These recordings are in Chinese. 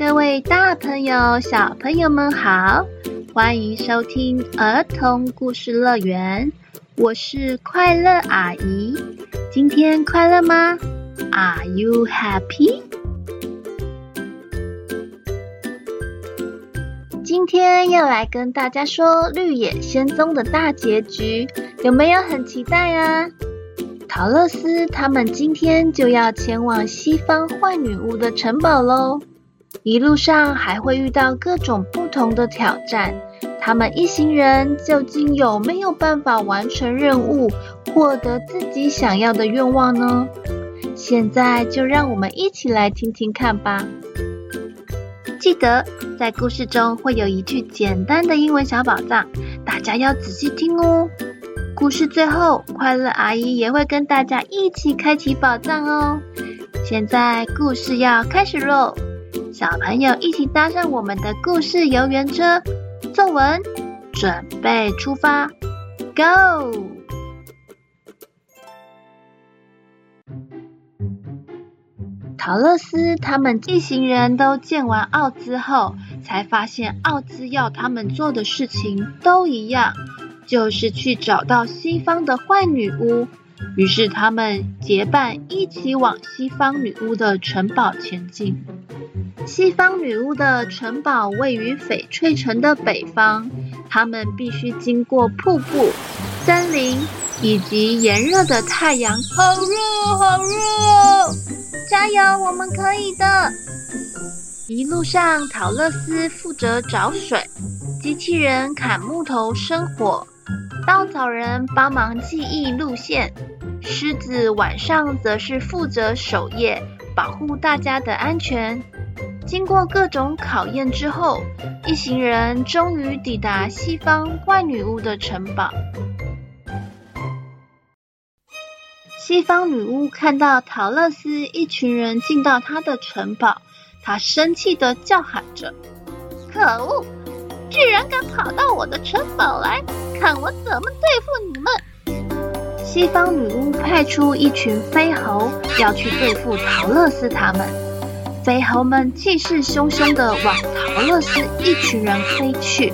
各位大朋友、小朋友们好，欢迎收听儿童故事乐园，我是快乐阿姨。今天快乐吗？Are you happy？今天要来跟大家说《绿野仙踪》的大结局，有没有很期待啊？桃乐丝他们今天就要前往西方坏女巫的城堡喽，一路上还会遇到各种不同的挑战。他们一行人究竟有没有办法完成任务，获得自己想要的愿望呢？现在就让我们一起来听听看吧。记得在故事中会有一句简单的英文小宝藏，大家要仔细听哦。故事最后，快乐阿姨也会跟大家一起开启宝藏哦。现在故事要开始喽，小朋友一起搭上我们的故事游园车，作文，准备出发，Go！陶乐斯他们一行人都见完奥兹后，才发现奥兹要他们做的事情都一样。就是去找到西方的坏女巫，于是他们结伴一起往西方女巫的城堡前进。西方女巫的城堡位于翡翠城的北方，他们必须经过瀑布、森林以及炎热的太阳。好热，好热！加油，我们可以的！一路上，桃乐丝负责找水，机器人砍木头生火。稻草人帮忙记忆路线，狮子晚上则是负责守夜，保护大家的安全。经过各种考验之后，一行人终于抵达西方怪女巫的城堡。西方女巫看到桃乐丝一群人进到她的城堡，她生气的叫喊着：“可恶！居然敢跑到我的城堡来！”看我怎么对付你们！西方女巫派出一群飞猴要去对付桃乐丝他们。飞猴们气势汹汹地往桃乐丝一群人飞去，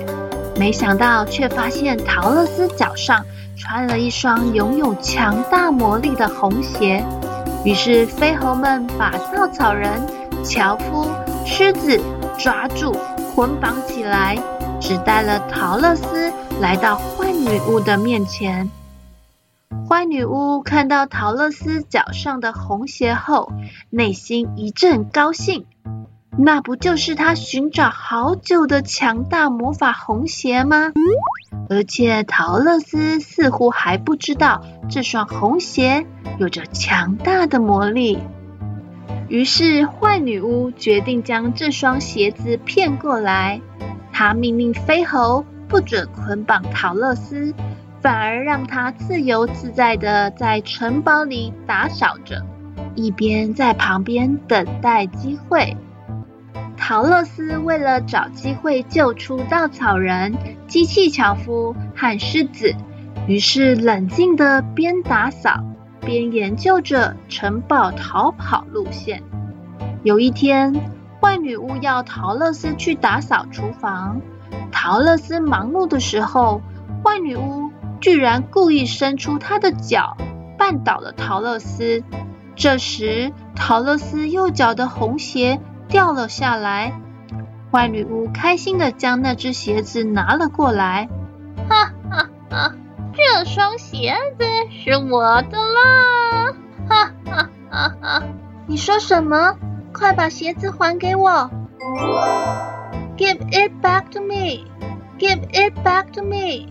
没想到却发现桃乐丝脚上穿了一双拥有强大魔力的红鞋。于是飞猴们把稻草人、樵夫、狮子抓住，捆绑起来，只带了桃乐丝。来到坏女巫的面前，坏女巫看到桃乐丝脚上的红鞋后，内心一阵高兴。那不就是她寻找好久的强大魔法红鞋吗？而且桃乐丝似乎还不知道这双红鞋有着强大的魔力。于是坏女巫决定将这双鞋子骗过来，她命令飞猴。不准捆绑桃乐丝，反而让她自由自在地在城堡里打扫着，一边在旁边等待机会。桃乐丝为了找机会救出稻草人、机器樵夫和狮子，于是冷静地边打扫边研究着城堡逃跑路线。有一天，坏女巫要桃乐丝去打扫厨房。桃乐斯忙碌的时候，坏女巫居然故意伸出她的脚，绊倒了陶乐斯。这时，陶乐斯右脚的红鞋掉了下来，坏女巫开心地将那只鞋子拿了过来。哈哈哈，这双鞋子是我的啦！哈哈哈哈！你说什么？快把鞋子还给我 ！Give it back to me! Give it back to me!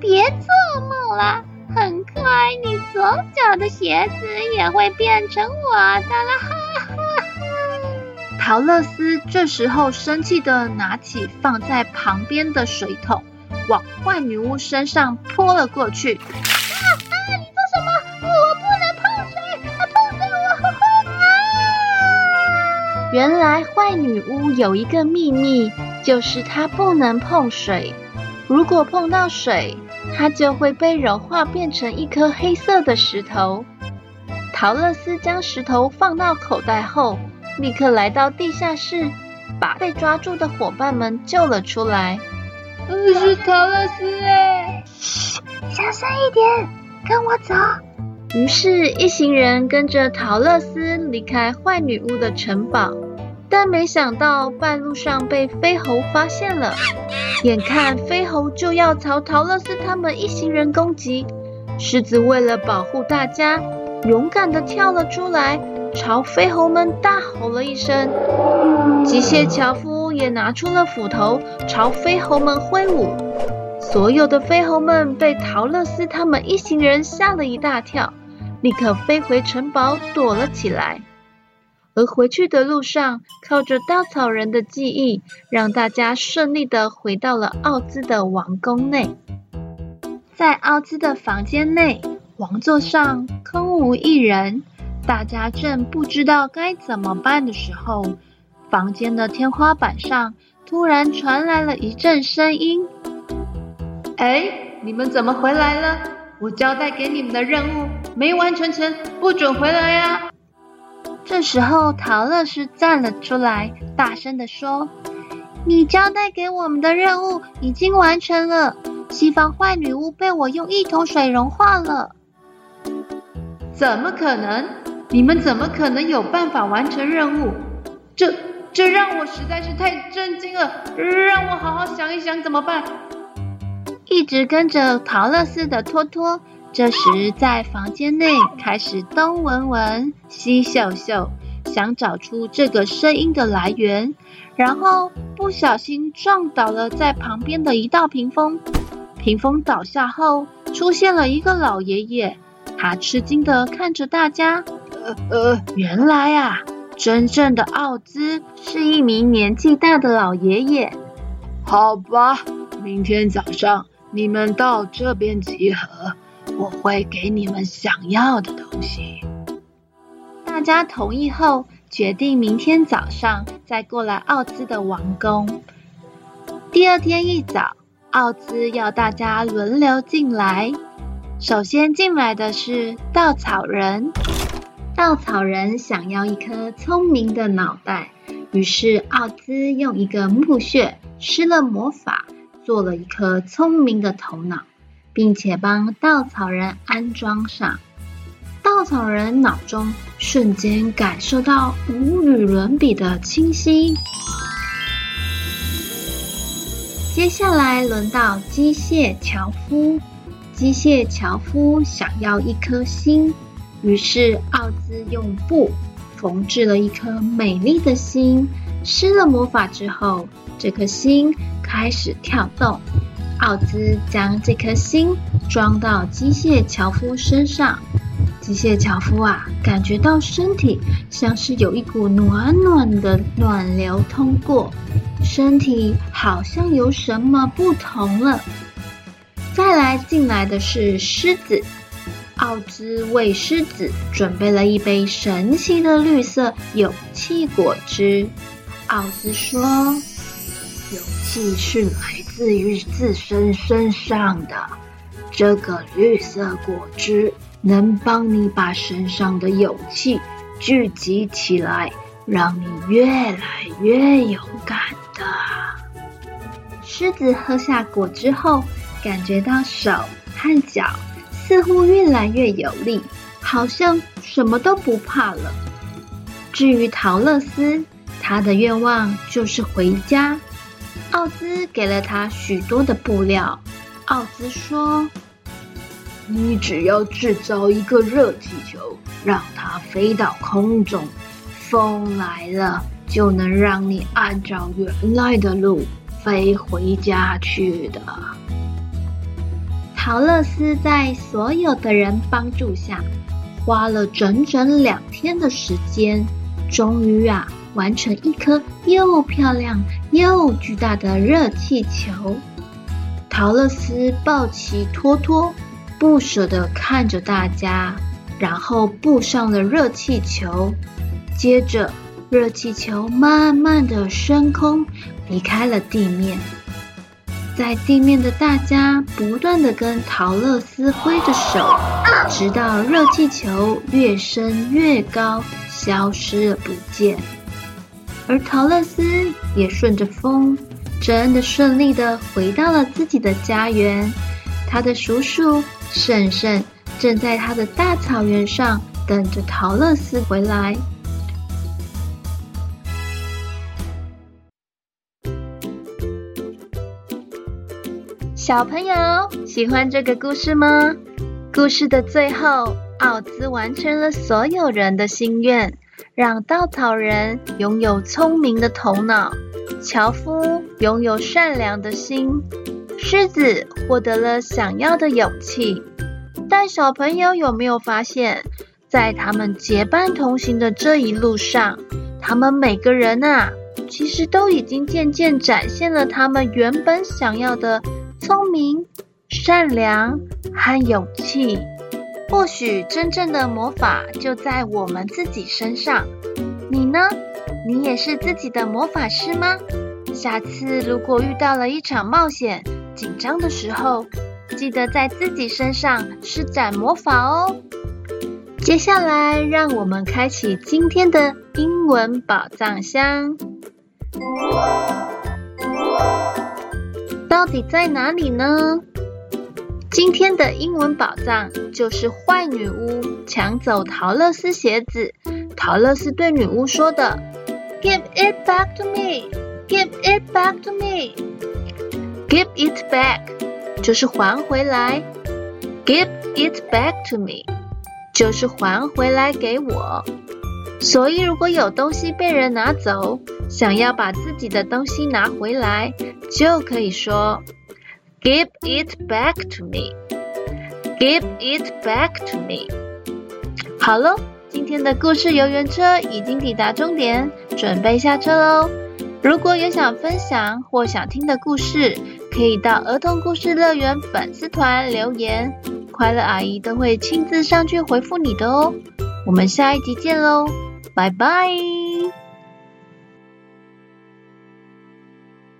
别做梦了，很快你左脚的鞋子也会变成我的了！哈哈哈！桃乐丝这时候生气地拿起放在旁边的水桶，往坏女巫身上泼了过去。原来坏女巫有一个秘密，就是她不能碰水。如果碰到水，她就会被融化变成一颗黑色的石头。桃乐丝将石头放到口袋后，立刻来到地下室，把被抓住的伙伴们救了出来。嗯，是桃乐丝哎！嘘，小声一点，跟我走。于是，一行人跟着桃乐丝离开坏女巫的城堡，但没想到半路上被飞猴发现了。眼看飞猴就要朝桃乐丝他们一行人攻击，狮子为了保护大家，勇敢地跳了出来，朝飞猴们大吼了一声。机械樵夫也拿出了斧头，朝飞猴们挥舞。所有的飞猴们被桃乐丝他们一行人吓了一大跳，立刻飞回城堡躲了起来。而回去的路上，靠着稻草人的记忆，让大家顺利地回到了奥兹的王宫内。在奥兹的房间内，王座上空无一人，大家正不知道该怎么办的时候，房间的天花板上突然传来了一阵声音：“哎，你们怎么回来了？我交代给你们的任务没完成成，不准回来呀！”这时候，桃乐丝站了出来，大声地说：“你交代给我们的任务已经完成了，西方坏女巫被我用一桶水融化了。”怎么可能？你们怎么可能有办法完成任务？这这让我实在是太震惊了，让我好好想一想怎么办。一直跟着桃乐丝的托托。这时，在房间内开始东闻闻、西嗅嗅，想找出这个声音的来源，然后不小心撞倒了在旁边的一道屏风。屏风倒下后，出现了一个老爷爷，他吃惊地看着大家。呃呃，原来啊，真正的奥兹是一名年纪大的老爷爷。好吧，明天早上你们到这边集合。我会给你们想要的东西。大家同意后，决定明天早上再过来奥兹的王宫。第二天一早，奥兹要大家轮流进来。首先进来的是稻草人。稻草人想要一颗聪明的脑袋，于是奥兹用一个木屑施了魔法，做了一颗聪明的头脑。并且帮稻草人安装上，稻草人脑中瞬间感受到无与伦比的清晰。接下来轮到机械樵夫，机械樵夫想要一颗心，于是奥兹用布缝制了一颗美丽的心，施了魔法之后，这颗心开始跳动。奥兹将这颗心装到机械樵夫身上，机械樵夫啊，感觉到身体像是有一股暖暖的暖流通过，身体好像有什么不同了。再来进来的是狮子，奥兹为狮子准备了一杯神奇的绿色勇气果汁。奥兹说：“勇气是来。”自于自身身上的这个绿色果汁，能帮你把身上的勇气聚集起来，让你越来越勇敢的。狮子喝下果汁后，感觉到手和脚似乎越来越有力，好像什么都不怕了。至于桃乐丝，他的愿望就是回家。奥兹给了他许多的布料。奥兹说：“你只要制造一个热气球，让它飞到空中，风来了就能让你按照原来的路飞回家去的。”桃乐丝在所有的人帮助下，花了整整两天的时间，终于啊。完成一颗又漂亮又巨大的热气球，桃乐丝抱起托托，不舍地看着大家，然后步上了热气球。接着，热气球慢慢地升空，离开了地面。在地面的大家不断地跟桃乐丝挥着手，直到热气球越升越高，消失了不见。而桃乐丝也顺着风，真的顺利的回到了自己的家园。他的叔叔婶婶正在他的大草原上等着桃乐丝回来。小朋友喜欢这个故事吗？故事的最后，奥兹完成了所有人的心愿，让稻草人拥有聪明的头脑，樵夫拥有善良的心，狮子获得了想要的勇气。但小朋友有没有发现，在他们结伴同行的这一路上，他们每个人啊，其实都已经渐渐展现了他们原本想要的。聪明、善良和勇气，或许真正的魔法就在我们自己身上。你呢？你也是自己的魔法师吗？下次如果遇到了一场冒险、紧张的时候，记得在自己身上施展魔法哦。接下来，让我们开启今天的英文宝藏箱。到底在哪里呢？今天的英文宝藏就是坏女巫抢走桃乐丝鞋子。桃乐丝对女巫说的：“Give it back to me, give it back to me, give it back”，就是还回来。；“Give it back to me”，就是还回来给我。所以，如果有东西被人拿走，想要把自己的东西拿回来，就可以说 “Give it back to me”。Give it back to me。好喽，今天的故事游园车已经抵达终点，准备下车喽。如果有想分享或想听的故事，可以到儿童故事乐园粉丝团留言，快乐阿姨都会亲自上去回复你的哦。我们下一集见喽，拜拜。